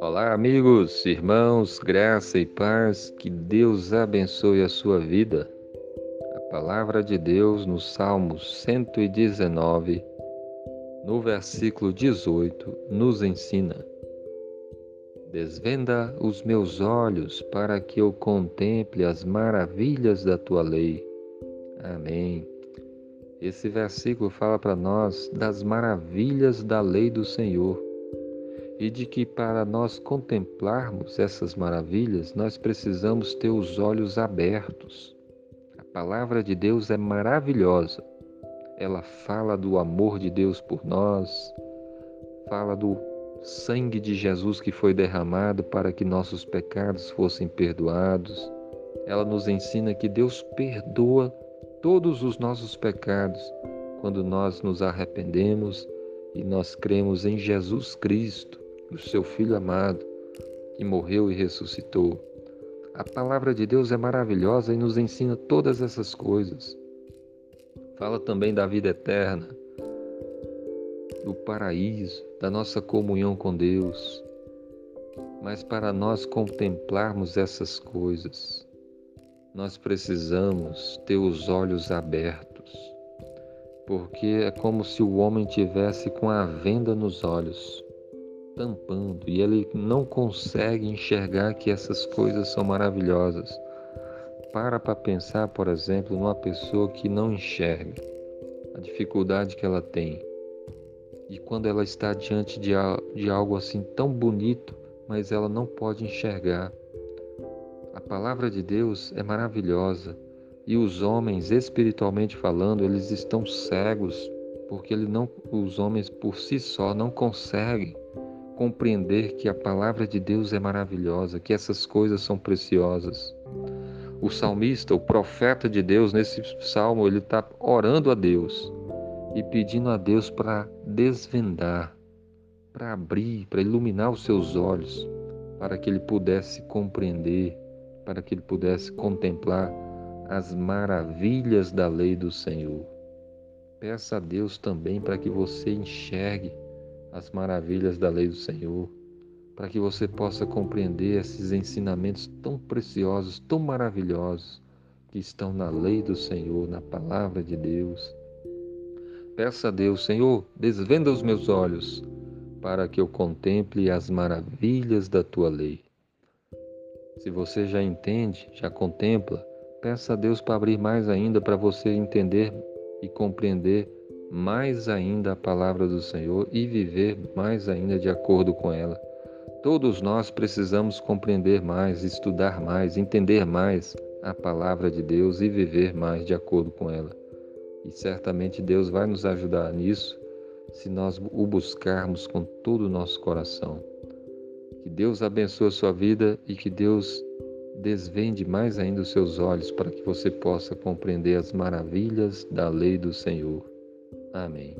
Olá, amigos, irmãos, graça e paz, que Deus abençoe a sua vida. A palavra de Deus no Salmo 119, no versículo 18, nos ensina: Desvenda os meus olhos para que eu contemple as maravilhas da tua lei. Amém. Esse versículo fala para nós das maravilhas da lei do Senhor e de que para nós contemplarmos essas maravilhas, nós precisamos ter os olhos abertos. A palavra de Deus é maravilhosa. Ela fala do amor de Deus por nós, fala do sangue de Jesus que foi derramado para que nossos pecados fossem perdoados. Ela nos ensina que Deus perdoa todos os nossos pecados quando nós nos arrependemos e nós cremos em Jesus Cristo o seu Filho amado, que morreu e ressuscitou. A palavra de Deus é maravilhosa e nos ensina todas essas coisas. Fala também da vida eterna, do paraíso, da nossa comunhão com Deus. Mas para nós contemplarmos essas coisas, nós precisamos ter os olhos abertos, porque é como se o homem tivesse com a venda nos olhos tampando e ele não consegue enxergar que essas coisas são maravilhosas. Para para pensar, por exemplo, numa pessoa que não enxerga a dificuldade que ela tem. E quando ela está diante de, de algo assim tão bonito, mas ela não pode enxergar. A palavra de Deus é maravilhosa e os homens, espiritualmente falando, eles estão cegos porque ele não, os homens por si só não conseguem compreender que a palavra de Deus é maravilhosa, que essas coisas são preciosas. O salmista, o profeta de Deus, nesse salmo, ele está orando a Deus e pedindo a Deus para desvendar, para abrir, para iluminar os seus olhos, para que ele pudesse compreender, para que ele pudesse contemplar as maravilhas da lei do Senhor. Peça a Deus também para que você enxergue as maravilhas da lei do Senhor, para que você possa compreender esses ensinamentos tão preciosos, tão maravilhosos que estão na lei do Senhor, na palavra de Deus. Peça a Deus, Senhor, desvenda os meus olhos para que eu contemple as maravilhas da tua lei. Se você já entende, já contempla, peça a Deus para abrir mais ainda para você entender e compreender mais ainda a palavra do Senhor e viver mais ainda de acordo com ela. Todos nós precisamos compreender mais, estudar mais, entender mais a palavra de Deus e viver mais de acordo com ela. E certamente Deus vai nos ajudar nisso se nós o buscarmos com todo o nosso coração. Que Deus abençoe a sua vida e que Deus desvende mais ainda os seus olhos para que você possa compreender as maravilhas da lei do Senhor. Amém.